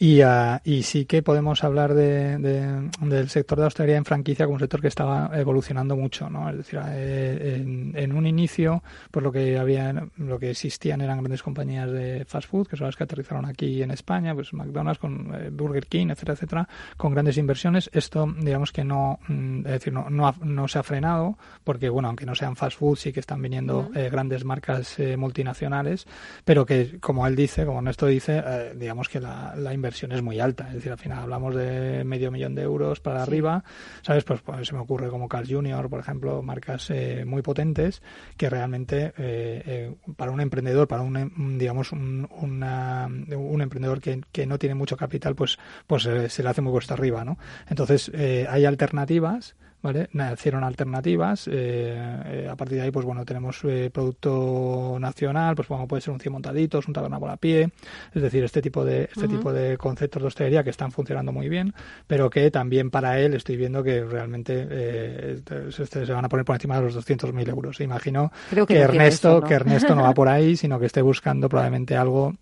Y, uh, y sí que podemos hablar de, de, del sector de hostelería en franquicia como un sector que estaba evolucionando mucho, ¿no? Es decir, eh, en, en, un inicio, pues lo que había, lo que existían eran grandes compañías de fast food, que son las que aterrizaron aquí en España, pues McDonald's, con eh, Burger King, etcétera, etcétera, con grandes inversiones. Esto, digamos que no, mm, es decir, no, no, no, se ha frenado, porque bueno, aunque no sean fast food, sí que están viniendo eh, grandes marcas eh, multinacionales, pero que, como él dice, como Néstor dice, eh, digamos que la, la inversión inversión es muy alta. Es decir, al final hablamos de medio millón de euros para arriba, ¿sabes? Pues, pues, se me ocurre como Carl Junior, por ejemplo, marcas eh, muy potentes que realmente eh, eh, para un emprendedor, para un, digamos, un, una, un emprendedor que, que, no tiene mucho capital, pues, pues se le hace muy cuesta arriba, ¿no? Entonces, hay alternativas ¿vale? Nacieron alternativas. Eh, eh, a partir de ahí, pues bueno, tenemos eh, producto nacional, pues como puede ser un 100 montaditos, un taberna por a pie, es decir, este tipo de este tipo de conceptos de hostelería que están funcionando muy bien, pero que también para él estoy viendo que realmente se, se, van a poner por encima de los 200.000 euros. Imagino que, Ernesto, que Ernesto no va por <laughs> ahí, sino que esté buscando probablemente algo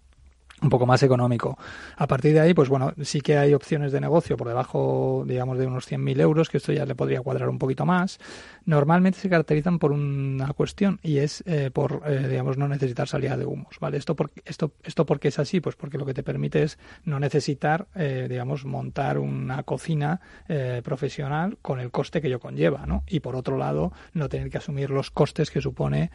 un poco más económico. A partir de ahí, pues bueno, sí que hay opciones de negocio por debajo, digamos, de unos 100.000 euros, que esto ya le podría cuadrar un poquito más. Normalmente se caracterizan por una cuestión y es eh, por, eh, digamos, no necesitar salida de humos, ¿vale? Esto, por, esto, esto porque es así, pues porque lo que te permite es no necesitar, eh, digamos, montar una cocina profesional con el coste que ello conlleva, ¿no? Y por otro lado, no tener que asumir los costes que supone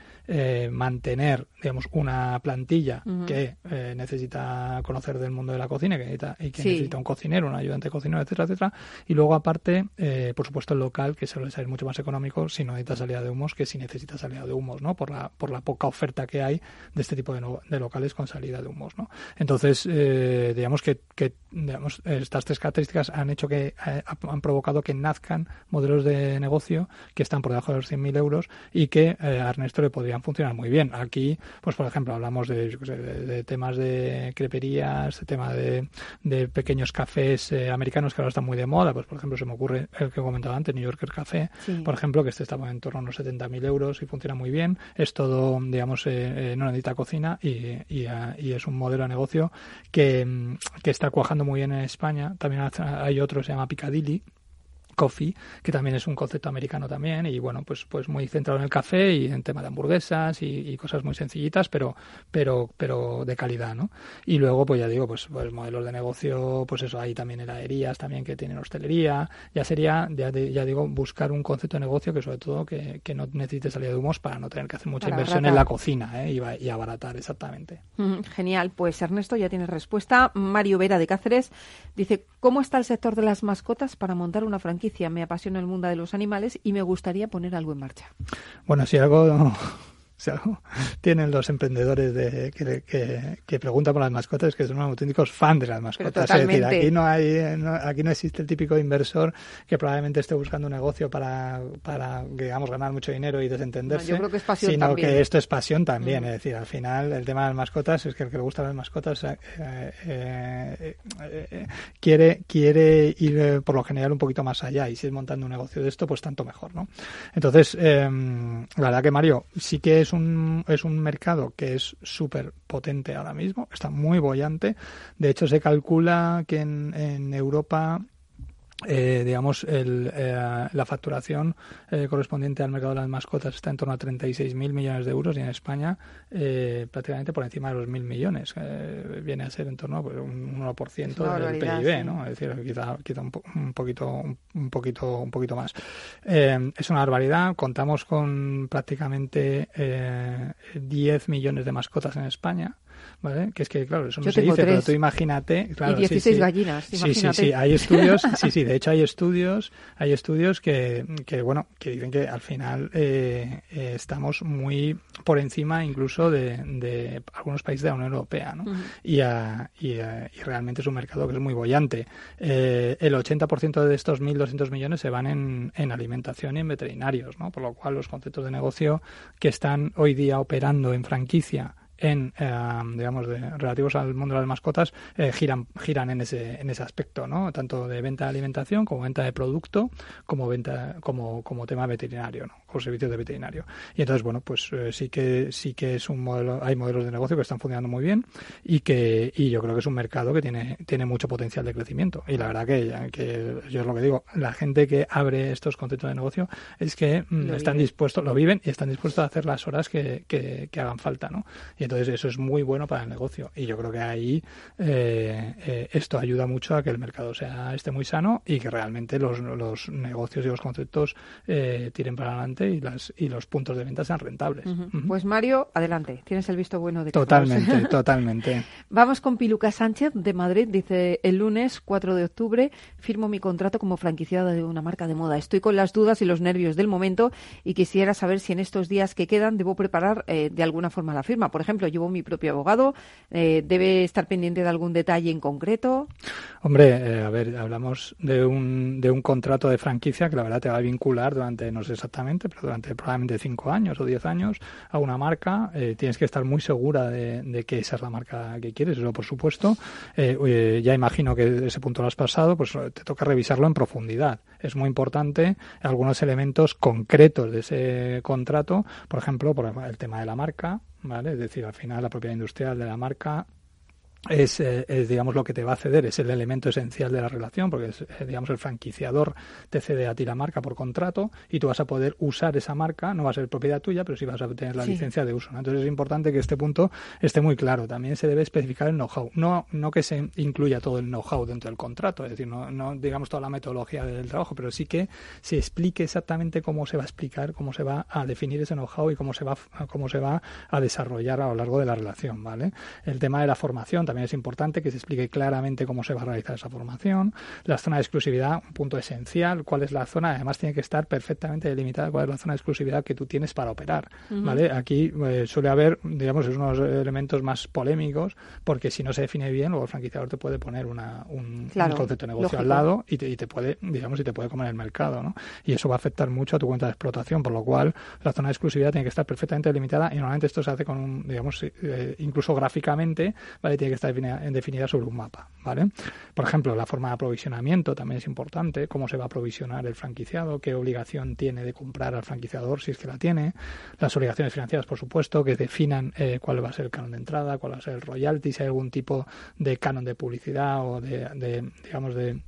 mantener, digamos, una plantilla que necesita necesita conocer del mundo de la cocina que necesita, y que necesita un cocinero, un ayudante cocinero, etcétera, etcétera. Y luego, aparte, eh, por supuesto, el local, que suele ser mucho más económico si no necesita salida de humos que si necesita salida de humos, ¿no? Por la, por la poca oferta que hay de este tipo de, de locales con salida de humos, ¿no? Entonces, eh, digamos que, que digamos, estas tres características han hecho que eh, han provocado que nazcan modelos de negocio que están por debajo de los 100.000 euros y que a Ernesto le podrían funcionar muy bien. Aquí, pues por ejemplo, hablamos de, de, temas de creperías, de tema de, de pequeños cafés americanos que ahora están muy de moda, pues por ejemplo se me ocurre el que he comentado antes, New Yorker Café, por ejemplo, que este está en torno a unos 70.000 euros y funciona muy bien. Es todo, digamos, eh, eh no necesita cocina y, y, y, es un modelo de negocio que, que está cuajando muy bien en España. También hay otro, se llama Piccadilly, Coffee, que también es un concepto americano también, y bueno, pues, pues muy centrado en el café y en tema de hamburguesas y, cosas muy sencillitas, pero, pero, pero de calidad, ¿no? Y luego, pues ya digo, pues, pues modelos de negocio, pues eso, hay también heladerías también que tienen hostelería, ya sería, ya, ya digo, buscar un concepto de negocio que sobre todo que, que no necesite salida de humos para no tener que hacer mucha inversión en la cocina, ¿eh? y, y abaratar, exactamente. genial, pues Ernesto ya tiene respuesta. Mario Vera de Cáceres dice, ¿cómo está el sector de las mascotas para montar una franquicia? Me apasiona el mundo de los animales y me gustaría poner algo en marcha. Bueno, si algo <laughs> tienen los emprendedores de, que, que, preguntan por las mascotas que son auténticos fans de las mascotas. Es decir, aquí no hay, aquí no existe el típico inversor que probablemente esté buscando un negocio para, para digamos, ganar mucho dinero y desentenderse. sino que esto es pasión también. Mm. Es decir, al final el tema de las mascotas es que el que le gusta las mascotas eh, eh, eh, quiere, quiere ir por lo general un poquito más allá y si es montando un negocio de esto, pues tanto mejor, ¿no? Entonces, em, la verdad que Mario, sí que es un, es un mercado que es súper potente ahora mismo, está muy bollante. De hecho, se calcula que en Europa eh, digamos, el, eh, la facturación eh, correspondiente al mercado de las mascotas está en torno a 36.000 millones de euros y en España eh, prácticamente por encima de los 1.000 millones. viene a ser en torno a pues, un 1% del PIB, ¿no? Es decir, quizá, quizá un, un, poquito, un, poquito, un poquito más. es una barbaridad. Contamos con prácticamente 10 millones de mascotas en España. ¿Vale? Que es que, claro, eso no se dice, pero tú imagínate... Claro, y 16 gallinas, Sí, sí, sí, hay estudios, sí, sí, de <laughs> hecho hay estudios, hay estudios que, que bueno, que dicen que al final eh, eh, estamos muy por encima incluso de, de, algunos países de la Unión Europea, ¿no? y, y, y, realmente es un mercado que es muy bollante. Eh, el 80% de estos 1.200 millones se van en, en alimentación y en veterinarios, ¿no? Por lo cual los conceptos de negocio que están hoy día operando en franquicia en, eh, digamos, de, relativos al mundo de las mascotas eh, giran, giran en ese, en ese aspecto, ¿no? Tanto de venta de alimentación como venta de producto, como venta, como, como tema veterinario, ¿no? Con servicios de veterinario. Y entonces, bueno, pues eh, sí que, sí que es un modelo, hay modelos de negocio que están funcionando muy bien y que, y yo creo que es un mercado que tiene, tiene mucho potencial de crecimiento. Y la verdad que, que yo es lo que digo, la gente que abre estos conceptos de negocio es que mm, están dispuestos, lo viven y están dispuestos a hacer las horas que, que, que hagan falta, ¿no? Y entonces eso es muy bueno para el negocio. Y yo creo que ahí eh, eh, esto ayuda mucho a que el mercado sea esté muy sano y que realmente los, los negocios y los conceptos eh, tiren para adelante y, las, y los puntos de venta sean rentables. Pues Mario, adelante. Tienes el visto bueno de Totalmente, <laughs> totalmente. Vamos con Piluca Sánchez de Madrid. Dice, el lunes 4 de octubre firmo mi contrato como franquiciada de una marca de moda. Estoy con las dudas y los nervios del momento y quisiera saber si en estos días que quedan debo preparar de alguna forma la firma. Por ejemplo, llevo mi propio abogado, eh, debe estar pendiente de algún detalle en concreto. Hombre, eh, a ver, hablamos de un, de un contrato de franquicia que la verdad te va a vincular durante, no sé exactamente, pero durante probablemente cinco años o diez años a una marca. Eh, tienes que estar muy segura de, que esa es la marca que quieres, eso por supuesto. ya imagino que ese punto lo has pasado, pues te toca revisarlo en profundidad. Es muy importante algunos elementos concretos de ese contrato, por ejemplo, por el tema de la marca, ¿vale? Es decir, al final la propiedad industrial de la marca es, eh, es, digamos lo que te va a ceder es el elemento esencial de la relación porque es, eh, digamos el franquiciador te cede a ti la marca por contrato y tú vas a poder usar esa marca no va a ser propiedad tuya pero sí vas a tener la licencia de uso entonces es importante que este punto esté muy claro. También se debe especificar el know-how. No no que se incluya todo el know-how dentro del contrato es decir no, no digamos toda la metodología del trabajo pero sí que se explique exactamente cómo se va a explicar cómo se va a definir ese know-how y cómo se va cómo se va a desarrollar a lo largo de la relación vale el tema de la formación también es importante que se explique claramente cómo se va a realizar esa formación. La zona de exclusividad, un punto esencial, cuál es la zona, además tiene que estar perfectamente delimitada cuál es la zona de exclusividad que tú tienes para operar, ¿vale? Aquí eh, suele haber, digamos, es unos elementos más polémicos, porque si no se define bien, luego el franquiciador te puede poner una, un, concepto de negocio al lado y te, y te puede, digamos, y te puede comer el mercado, ¿no? Y eso va a afectar mucho a tu cuenta de explotación, por lo cual la zona de exclusividad tiene que estar perfectamente delimitada y normalmente esto se hace con un, digamos, eh, incluso gráficamente, ¿vale? Tiene que estar definida, sobre un mapa, ¿vale? Por ejemplo, la forma de aprovisionamiento también es importante, cómo se va a aprovisionar el franquiciado, qué obligación tiene de comprar al franquiciador si es que la tiene, las obligaciones financieras, por supuesto, que definan eh, cuál va a ser el canon de entrada, cuál va a ser el royalty, si hay algún tipo de canon de publicidad o de digamos, de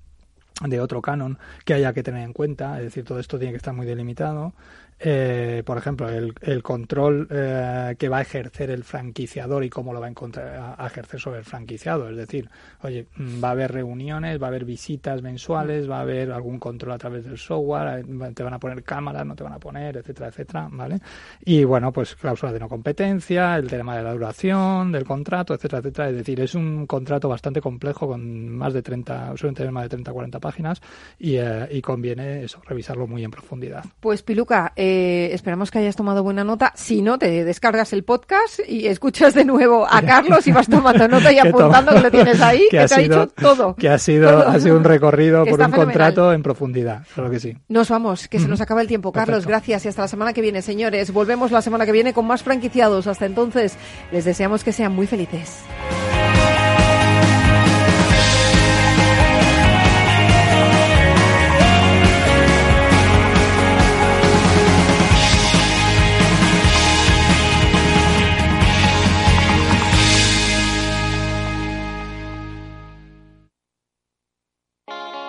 de otro canon que haya que tener en cuenta, es decir, todo esto tiene que estar muy delimitado eh, por ejemplo, el, el control eh, que va a ejercer el franquiciador y cómo lo va a, encontrar, a, ejercer sobre el franquiciado. Es decir, oye, mm, va a haber reuniones, va a haber visitas mensuales, va a haber algún control a través del software, eh, te van a poner cámaras, no te van a poner, etcétera, etcétera, ¿vale? Y bueno, pues cláusula de no competencia, el tema de la duración del contrato, etcétera, etcétera. Es decir, es un contrato bastante complejo con más de 30, suelen tener más de 30, 40 páginas y, y conviene eso, revisarlo muy en profundidad. Pues Piluca, eh, esperamos que hayas tomado buena nota. Si no, te descargas el podcast y escuchas de nuevo a Carlos y vas tomando nota y <laughs> apuntando que lo tienes ahí, <laughs> que, te ha dicho todo. Que ha sido, ha sido un recorrido <laughs> por un contrato en profundidad, claro que sí. Nos vamos, que se nos acaba el tiempo. Carlos, gracias y hasta la semana que viene, señores. Volvemos la semana que viene con más franquiciados. Hasta entonces, les deseamos que sean muy felices.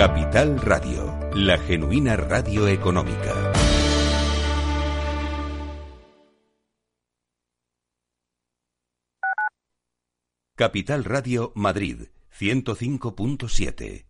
Capital Radio, la genuina radio económica. Capital Radio Madrid, 105.7.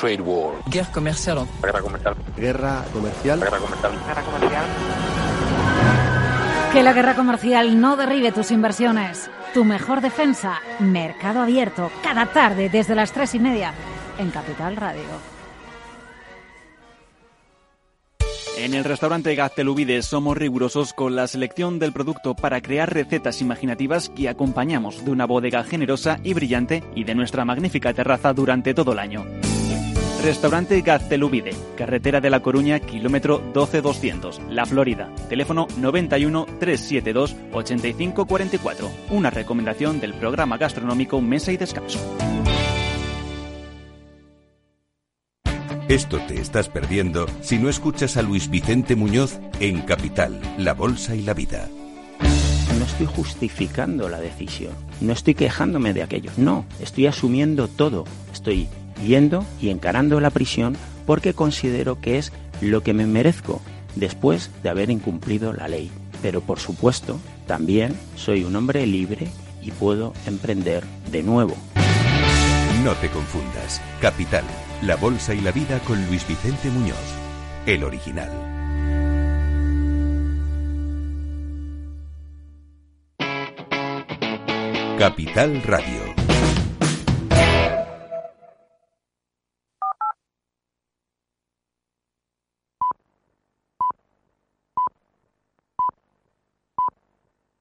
Trade war. Guerra comercial. Guerra comercial. Guerra comercial. Guerra comercial. Guerra comercial. Que la guerra comercial no derribe tus inversiones. Tu mejor defensa, Mercado Abierto, cada tarde desde las tres y media en Capital Radio. En el restaurante Gaztelubides somos rigurosos con la selección del producto para crear recetas imaginativas que acompañamos de una bodega generosa y brillante y de nuestra magnífica terraza durante todo el año. Restaurante Gaztelubide, carretera de La Coruña, kilómetro 12200, La Florida. Teléfono 91 372 8544. Una recomendación del programa gastronómico Mesa y Descanso. Esto te estás perdiendo si no escuchas a Luis Vicente Muñoz en Capital, La Bolsa y la Vida. No estoy justificando la decisión, no estoy quejándome de aquello, no, estoy asumiendo todo, estoy yendo y encarando la prisión porque considero que es lo que me merezco después de haber incumplido la ley. Pero por supuesto, también soy un hombre libre y puedo emprender de nuevo. No te confundas. Capital, la bolsa y la vida con Luis Vicente Muñoz, el original. Capital Radio.